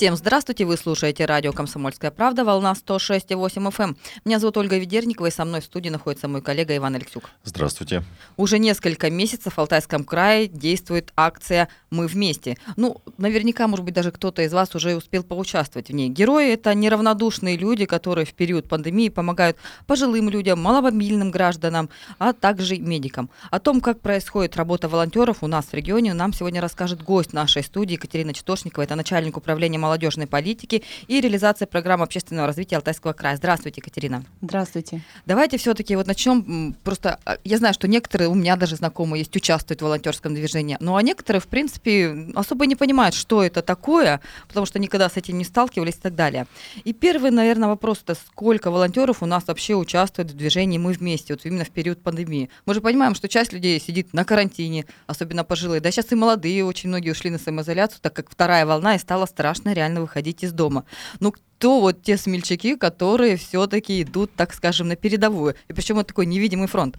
Всем здравствуйте, вы слушаете радио «Комсомольская правда», волна 106,8 FM. Эм. Меня зовут Ольга Ведерникова, и со мной в студии находится мой коллега Иван Алексюк. Здравствуйте. Уже несколько месяцев в Алтайском крае действует акция «Мы вместе». Ну, наверняка, может быть, даже кто-то из вас уже успел поучаствовать в ней. Герои – это неравнодушные люди, которые в период пандемии помогают пожилым людям, маломобильным гражданам, а также медикам. О том, как происходит работа волонтеров у нас в регионе, нам сегодня расскажет гость нашей студии Екатерина Читошникова. Это начальник управления молодежной политики и реализации программы общественного развития Алтайского края. Здравствуйте, Екатерина. Здравствуйте. Давайте все-таки вот начнем. Просто а, я знаю, что некоторые, у меня даже знакомые есть, участвуют в волонтерском движении, ну а некоторые, в принципе, особо не понимают, что это такое, потому что никогда с этим не сталкивались и так далее. И первый, наверное, вопрос это сколько волонтеров у нас вообще участвует в движении «Мы вместе», вот именно в период пандемии. Мы же понимаем, что часть людей сидит на карантине, особенно пожилые. Да сейчас и молодые очень многие ушли на самоизоляцию, так как вторая волна и стало страшно реально выходить из дома. Ну, кто вот те смельчаки, которые все-таки идут, так скажем, на передовую? И причем это такой невидимый фронт.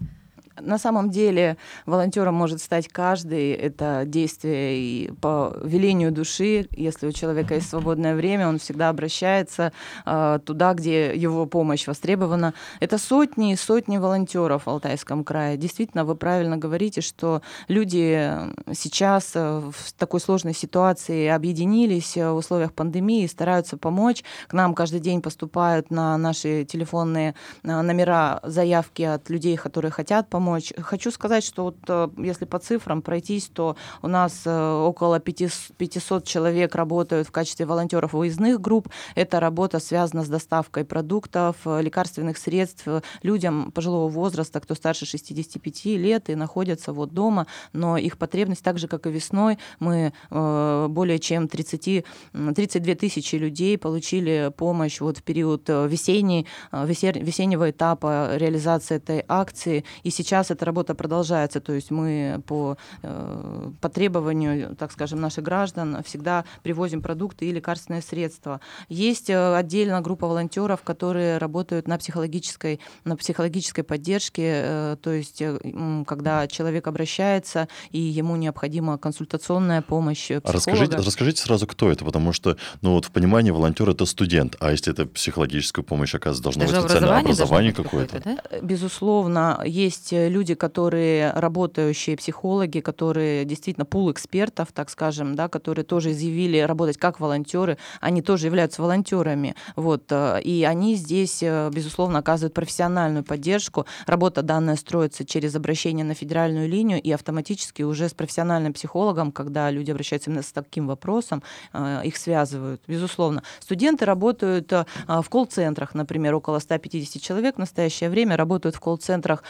На самом деле волонтером может стать каждый. Это действие и по велению души. Если у человека есть свободное время, он всегда обращается э, туда, где его помощь востребована. Это сотни и сотни волонтеров в Алтайском крае. Действительно, вы правильно говорите, что люди сейчас э, в такой сложной ситуации объединились в условиях пандемии и стараются помочь. К нам каждый день поступают на наши телефонные э, номера заявки от людей, которые хотят помочь помочь. Хочу сказать, что вот э, если по цифрам пройтись, то у нас э, около 500 человек работают в качестве волонтеров выездных групп. Эта работа связана с доставкой продуктов, э, лекарственных средств людям пожилого возраста, кто старше 65 лет и находятся вот дома, но их потребность, так же, как и весной, мы более чем 30, 32 тысячи людей получили помощь вот в период весенней, весеннего этапа реализации этой акции. И сейчас сейчас эта работа продолжается, то есть мы по, э, по требованию, так скажем, наших граждан всегда привозим продукты и лекарственные средства. Есть э, отдельно группа волонтеров, которые работают на психологической, на психологической поддержке, э, то есть когда человек обращается и ему необходима консультационная помощь психолога. Расскажите, расскажите сразу, кто это, потому что ну, вот в понимании волонтер это студент, а если это психологическая помощь, оказывается, должно Даже быть специальное образование, образование какое-то. Да? Безусловно, есть люди, которые работающие психологи, которые действительно пул экспертов, так скажем, да, которые тоже изъявили работать как волонтеры, они тоже являются волонтерами. Вот, э, и они здесь, э, безусловно, оказывают профессиональную поддержку. Работа данная строится через обращение на федеральную линию и автоматически уже с профессиональным психологом, когда люди обращаются именно с таким вопросом, э, их связывают, безусловно. Студенты работают в колл-центрах, например, около 150 человек в настоящее время работают в колл-центрах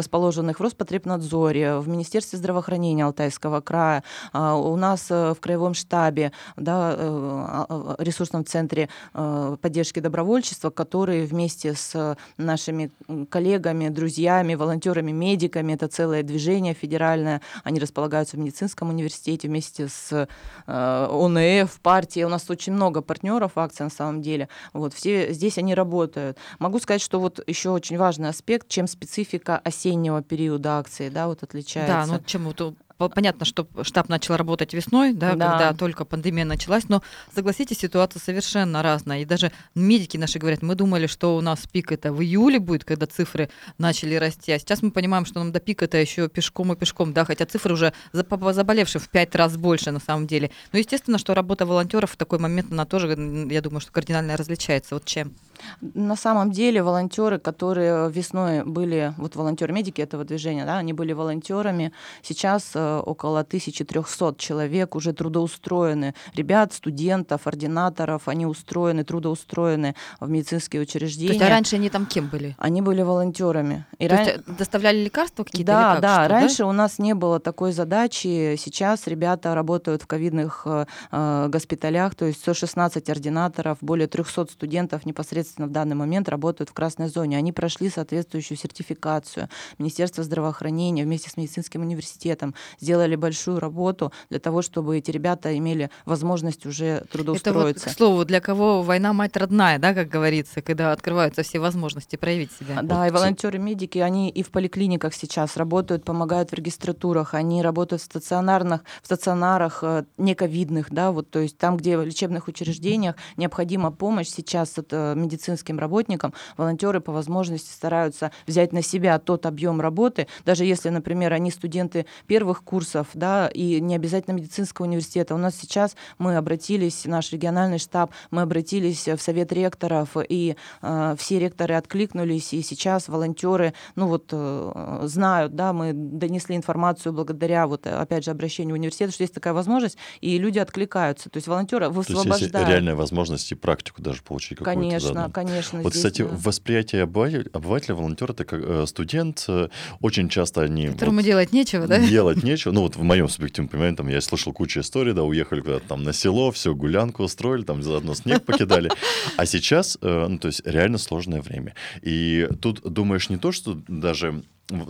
расположенных в Роспотребнадзоре, в Министерстве здравоохранения Алтайского края, а, у нас э, в краевом штабе, да, э, а, ресурсном центре э, поддержки добровольчества, которые вместе с нашими коллегами, друзьями, волонтерами, медиками, это целое движение федеральное, они располагаются в медицинском университете вместе с ОНФ, партией. У нас очень много партнеров акции на самом деле. Вот, все здесь они работают. Могу сказать, что вот еще очень важный аспект, чем специфика осеннего периода акции, да, вот отличается. Да, ну чем вот понятно, что штаб начал работать весной, да, да, когда только пандемия началась, но согласитесь, ситуация совершенно разная. И даже медики наши говорят, мы думали, что у нас пик это в июле будет, когда цифры начали расти, а сейчас мы понимаем, что нам до пика это еще пешком и пешком, да, хотя цифры уже заболевших в пять раз больше на самом деле. Но естественно, что работа волонтеров в такой момент, она тоже, я думаю, что кардинально различается. Вот чем? На самом деле волонтеры, которые весной были, вот волонтеры-медики этого движения, да, они были волонтерами, сейчас э, около 1300 человек уже трудоустроены. Ребят, студентов, ординаторов, они устроены, трудоустроены в медицинские учреждения. То есть, а раньше они там кем были? Они были волонтерами. И То ран... есть э, доставляли лекарства какие-то? Да, как, да. Что, раньше да? у нас не было такой задачи. Сейчас ребята работают в ковидных э, госпиталях, то есть 116 ординаторов, более 300 студентов непосредственно непосредственно в данный момент работают в красной зоне. Они прошли соответствующую сертификацию. Министерство здравоохранения вместе с медицинским университетом сделали большую работу для того, чтобы эти ребята имели возможность уже трудоустроиться. Это вот, к слову, для кого война мать родная, да, как говорится, когда открываются все возможности проявить себя. Да, вот. и волонтеры-медики, они и в поликлиниках сейчас работают, помогают в регистратурах, они работают в стационарных, в стационарах э, нековидных, да, вот, то есть там, где в лечебных учреждениях необходима помощь сейчас от э, медицинским работникам, волонтеры по возможности стараются взять на себя тот объем работы, даже если, например, они студенты первых курсов, да, и не обязательно медицинского университета. У нас сейчас мы обратились, наш региональный штаб, мы обратились в совет ректоров, и э, все ректоры откликнулись, и сейчас волонтеры, ну вот, э, знают, да, мы донесли информацию благодаря, вот, опять же, обращению в университет, что есть такая возможность, и люди откликаются. То есть волонтеры высвобождают. То есть есть реальная возможность и практику даже получить какую-то. Конечно, заодно. Конечно. Вот, здесь, кстати, да. восприятие обывателя, обывателя волонтер это как э, студент, э, очень часто они... Которому вот, делать нечего, да? Делать нечего. Ну вот в моем субъективном понимании, там я слышал кучу историй, да, уехали куда-то там на село, все, гулянку устроили, там заодно снег покидали. А сейчас, э, ну то есть реально сложное время. И тут думаешь не то, что даже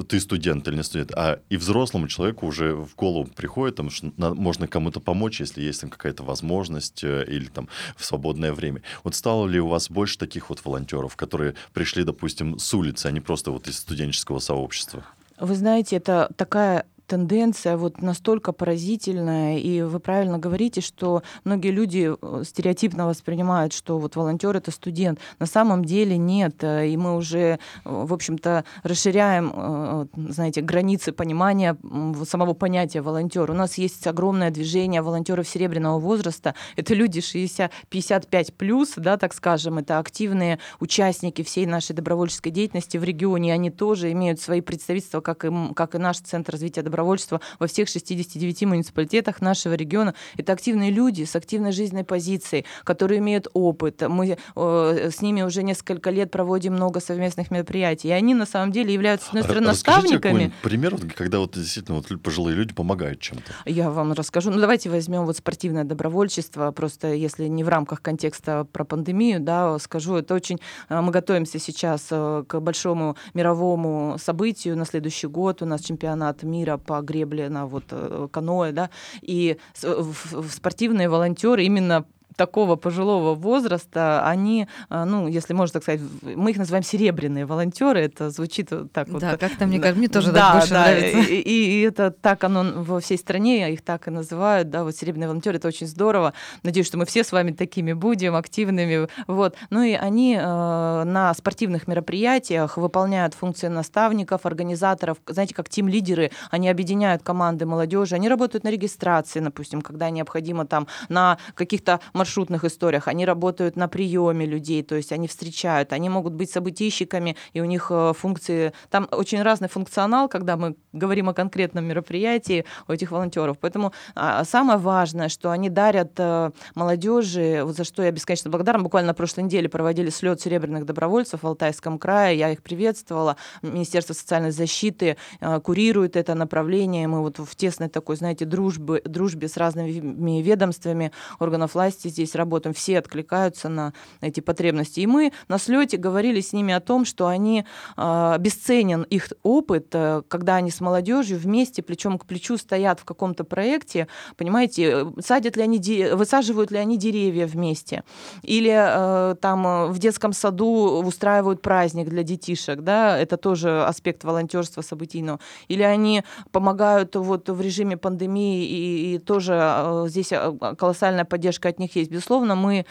ты студент или не студент, а и взрослому человеку уже в голову приходит, там, что можно кому-то помочь, если есть там какая-то возможность э, или там в свободное время. Вот стало ли у вас больше таких вот волонтеров, которые пришли, допустим, с улицы, а не просто вот из студенческого сообщества? Вы знаете, это такая тенденция вот настолько поразительная, и вы правильно говорите, что многие люди э, стереотипно воспринимают, что вот волонтер это студент. На самом деле нет, э, и мы уже, э, в общем-то, расширяем, знаете, границы понимания самого понятия волонтер. У нас есть огромное движение волонтеров серебряного возраста. Это люди 60, 55 плюс, да, так скажем, это активные участники всей нашей добровольческой деятельности в регионе. Они тоже имеют свои представительства, как и, как и наш Центр развития добровольчества добровольчества во всех 69 муниципалитетах нашего региона. Это активные люди с активной жизненной позицией, которые имеют опыт. Мы э, с ними уже несколько лет проводим много совместных мероприятий. И они на самом деле являются, с одной стороны, наставниками. пример, когда вот действительно вот пожилые люди помогают чем-то. Я вам расскажу. Ну, давайте возьмем вот спортивное добровольчество. Просто если не в рамках контекста про пандемию, да, скажу, это очень... Э, мы готовимся сейчас э, к большому мировому событию на следующий год. У нас чемпионат мира по гребле на вот э, каноэ, да, и спортивные волонтеры именно такого пожилого возраста, они, а, ну, если можно так сказать, мы их называем серебряные волонтеры, это звучит так вот. Да, как-то мне, как мне тоже да, так больше да, нравится. И, и, и это так оно во всей стране, их так и называют, да, вот серебряные волонтеры, это очень здорово. Надеюсь, что мы все с вами такими будем, активными, вот. Ну и они э, на спортивных мероприятиях выполняют функции наставников, организаторов, знаете, как тим-лидеры, они объединяют команды молодежи, они работают на регистрации, допустим, когда необходимо там на каких-то маршрутах маршрутных историях, они работают на приеме людей, то есть они встречают, они могут быть событийщиками, и у них э, функции, там очень разный функционал, когда мы говорим о конкретном мероприятии у этих волонтеров. Поэтому а, самое важное, что они дарят э, молодежи, за что я бесконечно благодарна. Буквально на прошлой неделе проводили слет серебряных добровольцев в Алтайском крае, я их приветствовала. Министерство социальной защиты э, курирует это направление. Мы вот в тесной такой, знаете, дружбе, дружбе с разными ведомствами органов власти здесь работаем, все откликаются на эти потребности. И мы на слете говорили с ними о том, что они э, бесценен их опыт, э, когда они с молодежью вместе плечом к плечу стоят в каком-то проекте, понимаете, садят ли они, высаживают ли они деревья вместе, или э, там в детском саду устраивают праздник для детишек, да, это тоже аспект волонтерства событийного, или они помогают вот в режиме пандемии и, и тоже э, здесь колоссальная поддержка от них есть. Безусловно, мы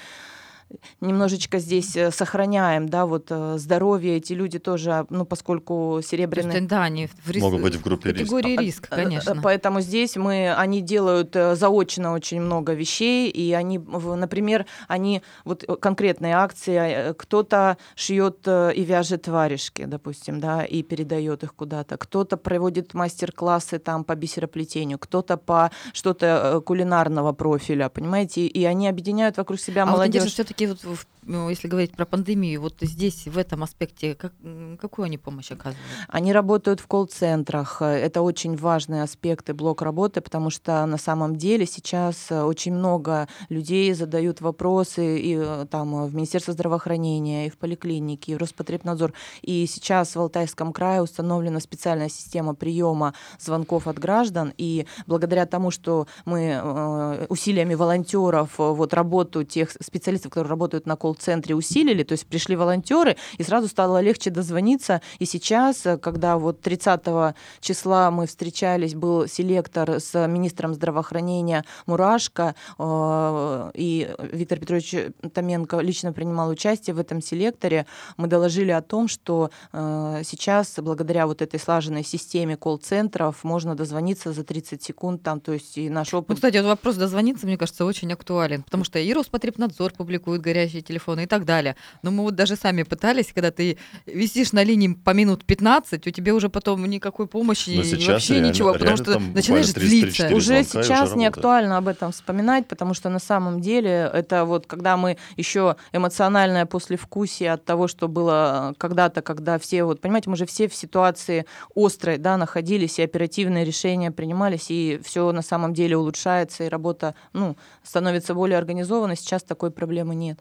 немножечко здесь э, сохраняем, да, вот э, здоровье, эти люди тоже, ну, поскольку серебряные... Есть, да, они в рис... Могут быть в группе риска. Категории риска, э, конечно. Поэтому здесь мы, они делают заочно очень много вещей, и они, например, они, вот конкретные акции, кто-то шьет и вяжет варежки, допустим, да, и передает их куда-то, кто-то проводит мастер-классы там по бисероплетению, кто-то по что-то кулинарного профиля, понимаете, и они объединяют вокруг себя а молодежь. Вот все-таки вот ну, если говорить про пандемию, вот здесь, в этом аспекте, как, какую они помощь оказывают? Они работают в колл-центрах. Это очень важный аспект и блок работы, потому что на самом деле сейчас очень много людей задают вопросы и э, там в Министерство здравоохранения, и в поликлинике, и в Роспотребнадзор. И сейчас в Алтайском крае установлена специальная система приема звонков от граждан. И благодаря тому, что мы э, усилиями волонтеров вот работу тех специалистов, которые работают на колл колл-центре усилили, то есть пришли волонтеры, и сразу стало легче дозвониться. И сейчас, э, когда вот 30 числа мы встречались, был селектор с министром здравоохранения Мурашко, э, и Виктор Петрович Томенко лично принимал участие в этом селекторе, мы доложили о том, что э, сейчас, благодаря вот этой слаженной системе колл-центров, можно дозвониться за 30 секунд, там, то есть и наш опыт... Ну, кстати, вот вопрос дозвониться, мне кажется, очень актуален, потому что и Роспотребнадзор публикует горячие телефоны, телефона и так далее. Но мы вот даже сами пытались, когда ты висишь на линии по минут 15, у тебя уже потом никакой помощи Но и вообще реально, ничего, потому что начинаешь злиться. Уже сейчас не актуально об этом вспоминать, потому что на самом деле это вот когда мы еще эмоциональное послевкусие от того, что было когда-то, когда все, вот понимаете, мы же все в ситуации острой, да, находились, и оперативные решения принимались, и все на самом деле улучшается, и работа, ну, становится более организованной. Сейчас такой проблемы нет нет.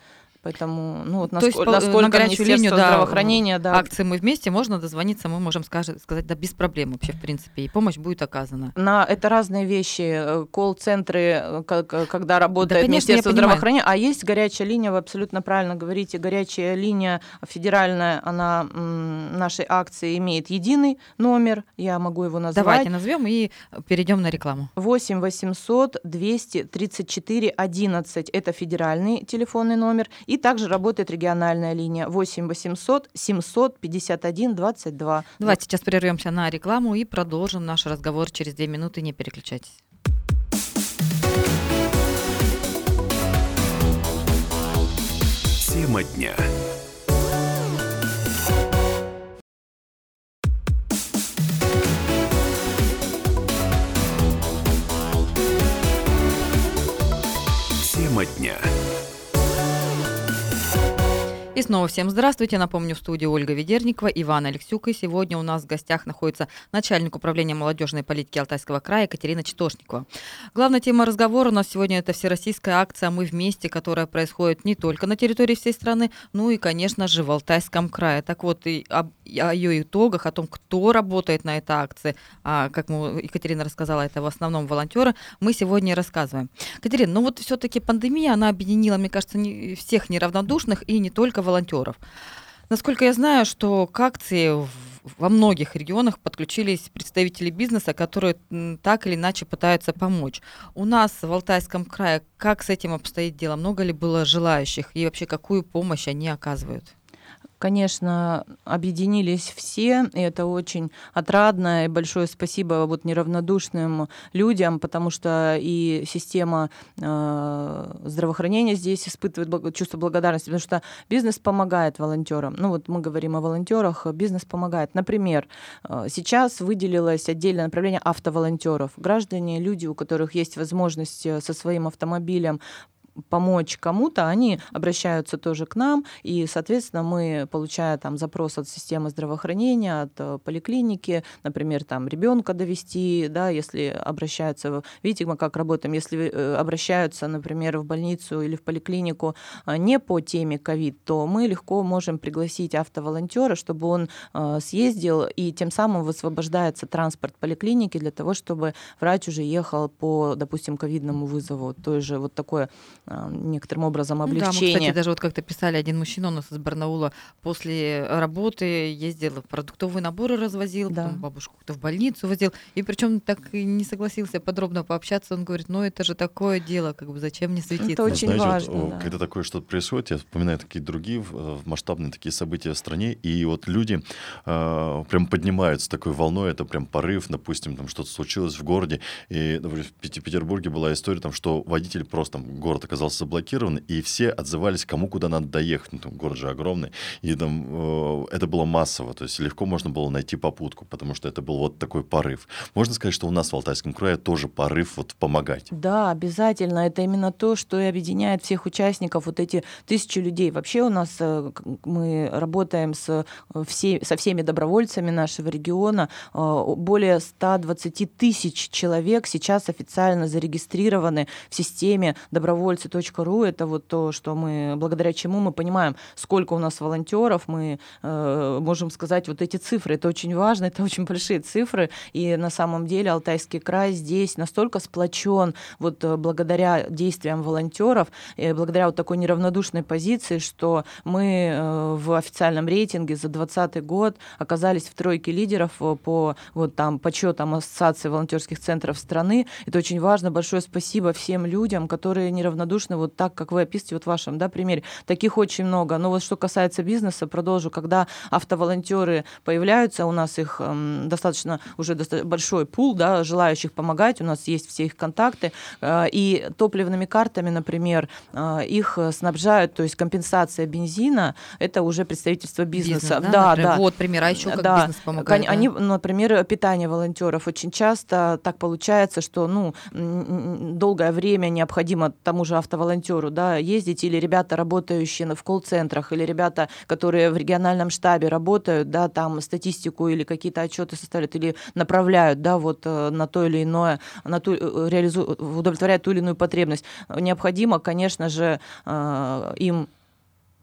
Поэтому, ну вот насколько, То есть, насколько на горячую линию да, здравоохранения, да. Акции мы вместе, можно дозвониться, мы можем сказать, сказать, да, без проблем вообще, в принципе, и помощь будет оказана. На, это разные вещи. Э, колл-центры, э, когда работает да, конечно, Министерство здравоохранения, а есть горячая линия, вы абсолютно правильно говорите, горячая линия федеральная, она нашей акции имеет единый номер, я могу его назвать. Давайте назовем и перейдем на рекламу. 8 800 234 11, это федеральный телефонный номер, и также работает региональная линия 8 800 751 22. Давайте сейчас прервемся на рекламу и продолжим наш разговор через две минуты. Не переключайтесь. Тема дня. И снова всем здравствуйте. Напомню, в студии Ольга Ведерникова, Иван Алексюк. И сегодня у нас в гостях находится начальник управления молодежной политики Алтайского края Екатерина Читошникова. Главная тема разговора у нас сегодня это всероссийская акция «Мы вместе», которая происходит не только на территории всей страны, но и, конечно же, в Алтайском крае. Так вот, и об, о ее итогах, о том, кто работает на этой акции, а, как мы, Екатерина рассказала, это в основном волонтеры, мы сегодня рассказываем. Екатерина, ну вот все-таки пандемия, она объединила, мне кажется, не, всех неравнодушных и не только волонтеров. Насколько я знаю, что к акции во многих регионах подключились представители бизнеса, которые так или иначе пытаются помочь. У нас в Алтайском крае как с этим обстоит дело? Много ли было желающих? И вообще какую помощь они оказывают? Конечно, объединились все, и это очень отрадно, и большое спасибо вот неравнодушным людям, потому что и система э, здравоохранения здесь испытывает чувство благодарности, потому что бизнес помогает волонтерам. Ну вот мы говорим о волонтерах, бизнес помогает. Например, э, сейчас выделилось отдельное направление автоволонтеров. Граждане, люди, у которых есть возможность э, со своим автомобилем помочь кому-то, они обращаются тоже к нам, и, соответственно, мы, получая там запрос от системы здравоохранения, от э, поликлиники, например, там ребенка довести, да, если обращаются, видите, мы как работаем, если э, обращаются, например, в больницу или в поликлинику э, не по теме ковид, то мы легко можем пригласить автоволонтера, чтобы он съездил, и тем самым высвобождается транспорт поликлиники для того, чтобы врач уже ехал по, допустим, ковидному вызову. То же вот такое некоторым образом облегчение. Ну, да, мы, кстати, даже вот как-то писали, один мужчина у нас из Барнаула после работы ездил, продуктовые наборы развозил, да. потом бабушку кто в больницу возил, и причем так и не согласился подробно пообщаться, он говорит, ну это же такое дело, как бы зачем мне светиться? Это очень Знаете, важно. Вот, да. Когда такое что-то происходит, я вспоминаю такие другие масштабные такие события в стране, и вот люди э, прям поднимаются такой волной, это прям порыв, допустим, там что-то случилось в городе, и например, в Петербурге была история, там, что водитель просто там город оказался оказался заблокирован, и все отзывались, кому куда надо доехать. Ну, там город же огромный. И там э, это было массово, то есть легко можно было найти попутку, потому что это был вот такой порыв. Можно сказать, что у нас в Алтайском крае тоже порыв вот помогать. Да, обязательно. Это именно то, что и объединяет всех участников, вот эти тысячи людей. Вообще у нас э, мы работаем с, э, все, со всеми добровольцами нашего региона. Э, более 120 тысяч человек сейчас официально зарегистрированы в системе добровольцы.ру. Это вот то, что мы, благодаря чему мы понимаем, сколько у нас волонтеров, мы можем сказать вот эти цифры. Это очень важно, это очень большие цифры. И на самом деле Алтайский край здесь настолько сплочен вот благодаря действиям волонтеров, благодаря вот такой неравнодушной позиции, что мы в официальном рейтинге за 2020 год оказались в тройке лидеров э, по вот там подсчетам Ассоциации волонтерских центров страны. Это очень важно. Большое спасибо всем людям, которые неравнодушны вот так, как вы описываете вот в вашем да, примере. Таких очень много. Но вот что касается бизнеса, продолжу. Когда автоволонтеры появляются, у нас их эм, достаточно уже достаточно большой пул да, желающих помогать, у нас есть все их контакты. Э, и топливными картами, например, э, их снабжают, то есть компенсация бензина, это уже представительство бизнеса. Бизнес, да, да, да. Вот пример, а еще как да. бизнес помогает. Они, да? например, питание волонтеров. Очень часто так получается, что ну, долгое время необходимо тому же автоволонтеру да, ездить, или ребята, работающие в колл-центрах, или ребята, которые в региональном штабе работают, да, там статистику или какие-то отчеты составляют, или направляют да, вот, э, на то или иное, на ту, э, реализу, удовлетворяют ту или иную потребность. Необходимо, конечно же, э, им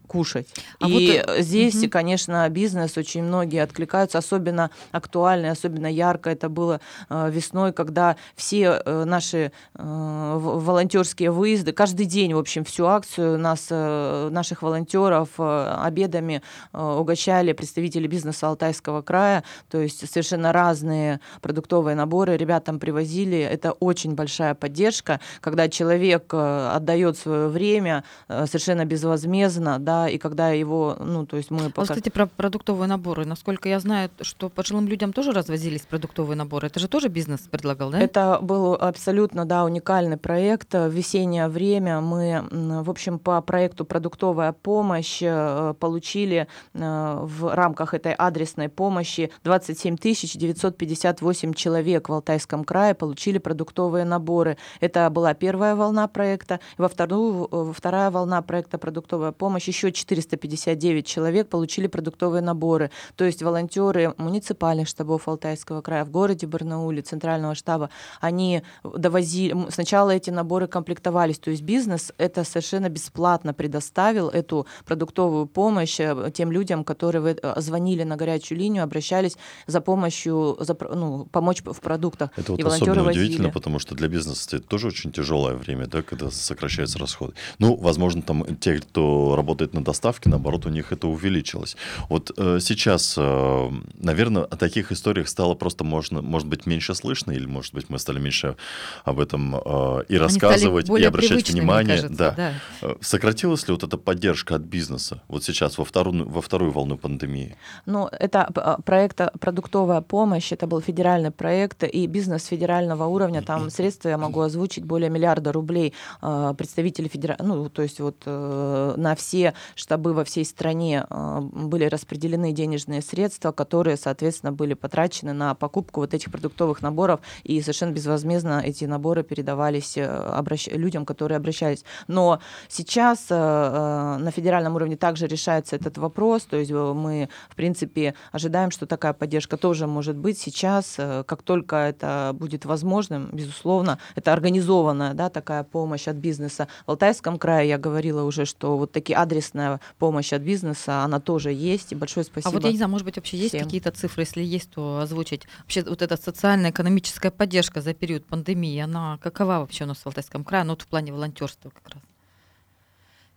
кушать. А и вот... здесь, угу. конечно, бизнес очень многие откликаются, особенно актуально, особенно ярко это было э, весной, когда все э, наши э, волонтерские выезды, каждый день, в общем, всю акцию нас, наших волонтеров обедами угощали представители бизнеса Алтайского края, то есть совершенно разные продуктовые наборы ребятам привозили. Это очень большая поддержка, когда человек отдает свое время совершенно безвозмездно, да, и когда его, ну, то есть мы... Пока... А, кстати, про продуктовые наборы. Насколько я знаю, что пожилым людям тоже развозились продуктовые наборы. Это же тоже бизнес предлагал, да? Это был абсолютно, да, уникальный проект. В весеннее время мы, в общем, по проекту «Продуктовая помощь» э, получили э, в рамках этой адресной помощи 27 958 человек в Алтайском крае получили продуктовые наборы. Это была первая волна проекта. Во вторую, вторая волна проекта «Продуктовая помощь» еще еще 459 человек получили продуктовые наборы. То есть волонтеры муниципальных штабов Алтайского края в городе Барнауле, центрального штаба, они довозили... Сначала эти наборы комплектовались, то есть бизнес это совершенно бесплатно предоставил эту продуктовую помощь э, тем людям, которые э, звонили на горячую линию, обращались за помощью, за, ну, помочь в продуктах. Это вот особенно возили. удивительно, потому что для бизнеса это тоже очень тяжелое время, да, когда сокращаются расходы. Ну, возможно, там те, кто работает на доставке, наоборот, у них это увеличилось. Вот э, сейчас, э, наверное, о таких историях стало просто, можно, может быть, меньше слышно, или, может быть, мы стали меньше об этом э, и рассказывать, и обращать внимание. Кажется, да. Да. Э, сократилась ли вот эта поддержка от бизнеса вот сейчас, во вторую, во вторую волну пандемии? Ну, это а, проект «Продуктовая помощь», это был федеральный проект, и бизнес федерального уровня, там средства я могу озвучить более миллиарда рублей э, представители федерального, ну, то есть вот э, на все штабы во всей стране а, были распределены денежные средства, которые, соответственно, были потрачены на покупку вот этих продуктовых наборов, и совершенно безвозмездно эти наборы передавались э, обращ... людям, которые обращались. Но сейчас э, э, на федеральном уровне также решается этот вопрос, то есть мы, в принципе, ожидаем, что такая поддержка тоже может быть сейчас, как только это будет возможным, безусловно, это организованная да, такая помощь от бизнеса. В Алтайском крае я говорила уже, что вот такие адресные адресная помощь от бизнеса, она тоже есть. И большое спасибо. А вот я не знаю, может быть, вообще есть какие-то цифры, если есть, то озвучить. Вообще вот эта социальная экономическая поддержка за период пандемии, она какова вообще у нас в Алтайском крае? Ну, вот в плане волонтерства как раз.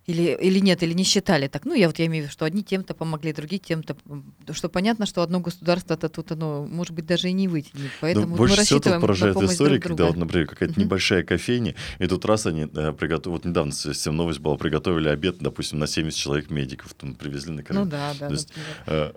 Или, или нет, или не считали так. Ну, я вот я имею в виду, что одни тем-то помогли, другие тем-то. Что понятно, что одно государство-то тут оно, может быть, даже и не вытянет. Поэтому Но больше мы всего тут поражает история, когда вот, например, какая-то uh-huh. небольшая кофейня, и тут раз они э, приготовили, вот недавно совсем новость была, приготовили обед, допустим, на 70 человек медиков, там привезли на Ну да, да. То есть, Э,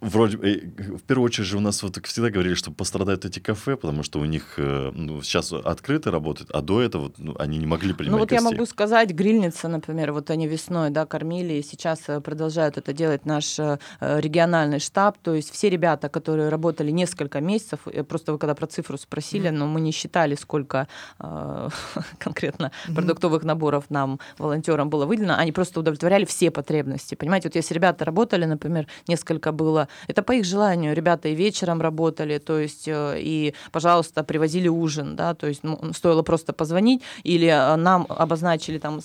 вроде э, в первую очередь же у нас вот всегда говорили, что пострадают эти кафе, потому что у них э, ну, сейчас открыто работают, а до этого ну, они не могли принимать Ну вот гостей. я могу сказать, грильница, например, вот они весной да, кормили, и сейчас продолжают это делать наш региональный штаб, то есть все ребята, которые работали несколько месяцев, просто вы когда про цифру спросили, mm-hmm. но мы не считали, сколько э, конкретно mm-hmm. продуктовых наборов нам, волонтерам, было выделено, они просто удовлетворяли все потребности, понимаете, вот если ребята работали, например, несколько несколько было. Это по их желанию. Ребята и вечером работали, то есть э, и, пожалуйста, привозили ужин, да, то есть ну, стоило просто позвонить или э, нам обозначили там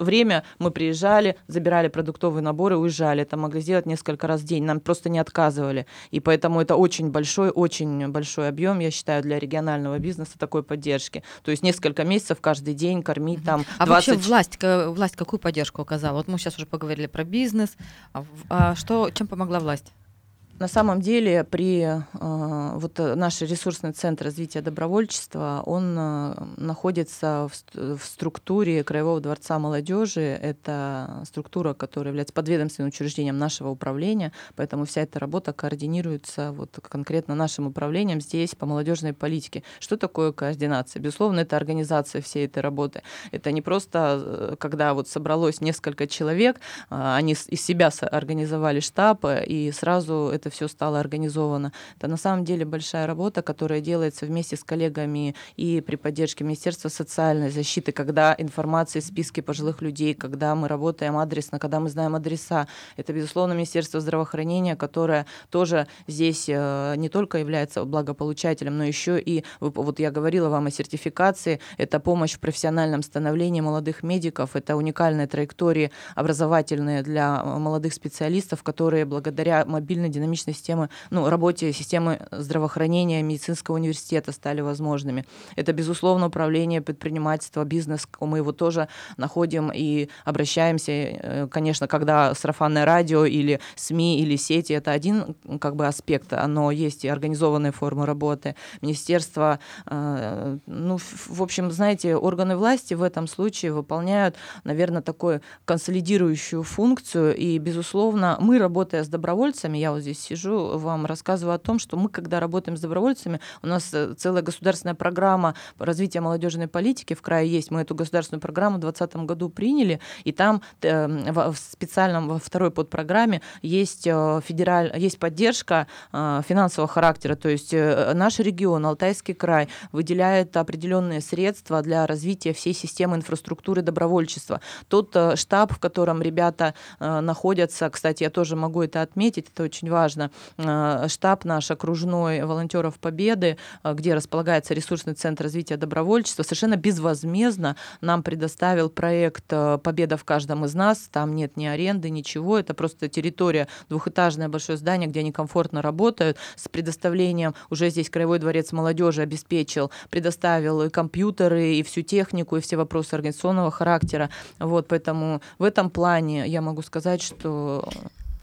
время, мы приезжали, забирали продуктовые наборы, уезжали. Это могли сделать несколько раз в день. Нам просто не отказывали. И поэтому это очень большой, очень большой объем, я считаю, для регионального бизнеса такой поддержки. То есть несколько месяцев каждый день кормить там 20... А вообще власть, власть какую поддержку оказала? Вот мы сейчас уже поговорили про бизнес. А, а что, чем помогла власть? власть. На самом деле при э, вот наш ресурсный центр развития добровольчества, он э, находится в, в структуре Краевого дворца молодежи. Это структура, которая является подведомственным учреждением нашего управления, поэтому вся эта работа координируется вот конкретно нашим управлением здесь по молодежной политике. Что такое координация? Безусловно, это организация всей этой работы. Это не просто, э, когда вот собралось несколько человек, э, они из себя организовали штаб, и сразу это это все стало организовано. Это на самом деле большая работа, которая делается вместе с коллегами и при поддержке Министерства социальной защиты, когда информация в списке пожилых людей, когда мы работаем адресно, когда мы знаем адреса. Это, безусловно, Министерство здравоохранения, которое тоже здесь э, не только является благополучателем, но еще и, вот я говорила вам о сертификации, это помощь в профессиональном становлении молодых медиков, это уникальные траектории образовательные для э, молодых специалистов, которые благодаря мобильной динамической экономичной системы, ну, работе системы здравоохранения, медицинского университета стали возможными. Это, безусловно, управление предпринимательства, бизнес, мы его тоже находим и обращаемся, э, конечно, когда сарафанное радио или СМИ или сети, это один как бы аспект, но есть и организованные формы работы. Министерство, э, ну, в общем, знаете, органы власти в этом случае выполняют, наверное, такую консолидирующую функцию, и, безусловно, мы, работая с добровольцами, я вот здесь сижу, вам рассказываю о том, что мы, когда работаем с добровольцами, у нас э, целая государственная программа развития молодежной политики в крае есть. Мы эту государственную программу в 2020 году приняли, и там э, в специальном во второй подпрограмме есть, э, федераль, есть поддержка финансового характера, то есть наш регион, Алтайский край, выделяет определенные средства для развития всей системы инфраструктуры добровольчества. Тот штаб, в котором ребята находятся, кстати, я тоже могу это отметить, это очень важно, важно, э, штаб наш окружной волонтеров Победы, э, где располагается ресурсный центр развития добровольчества, совершенно безвозмездно нам предоставил проект э, «Победа в каждом из нас». Там нет ни аренды, ничего. Это просто территория, двухэтажное большое здание, где они комфортно работают, с предоставлением, уже здесь Краевой дворец молодежи обеспечил, предоставил и компьютеры, и всю технику, и все вопросы организационного характера. Вот, поэтому в этом плане я могу сказать, что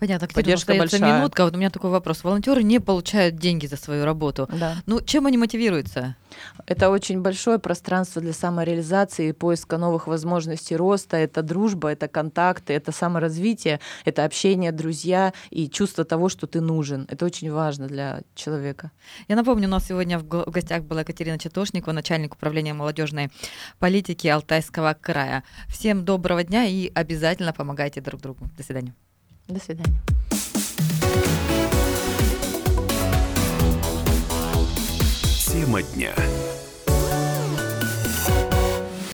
Понятно, Катерина, Поддержка большая. минутка. Вот у меня такой вопрос. Волонтеры не получают деньги за свою работу. Да. Ну, чем они мотивируются? Это очень большое пространство для самореализации, поиска новых возможностей роста. Это дружба, это контакты, это саморазвитие, это общение, друзья и чувство того, что ты нужен. Это очень важно для человека. Я напомню, у нас сегодня в гостях была Катерина Четошникова, начальник управления молодежной политики Алтайского края. Всем доброго дня и обязательно помогайте друг другу. До свидания. До свидания. Тема дня.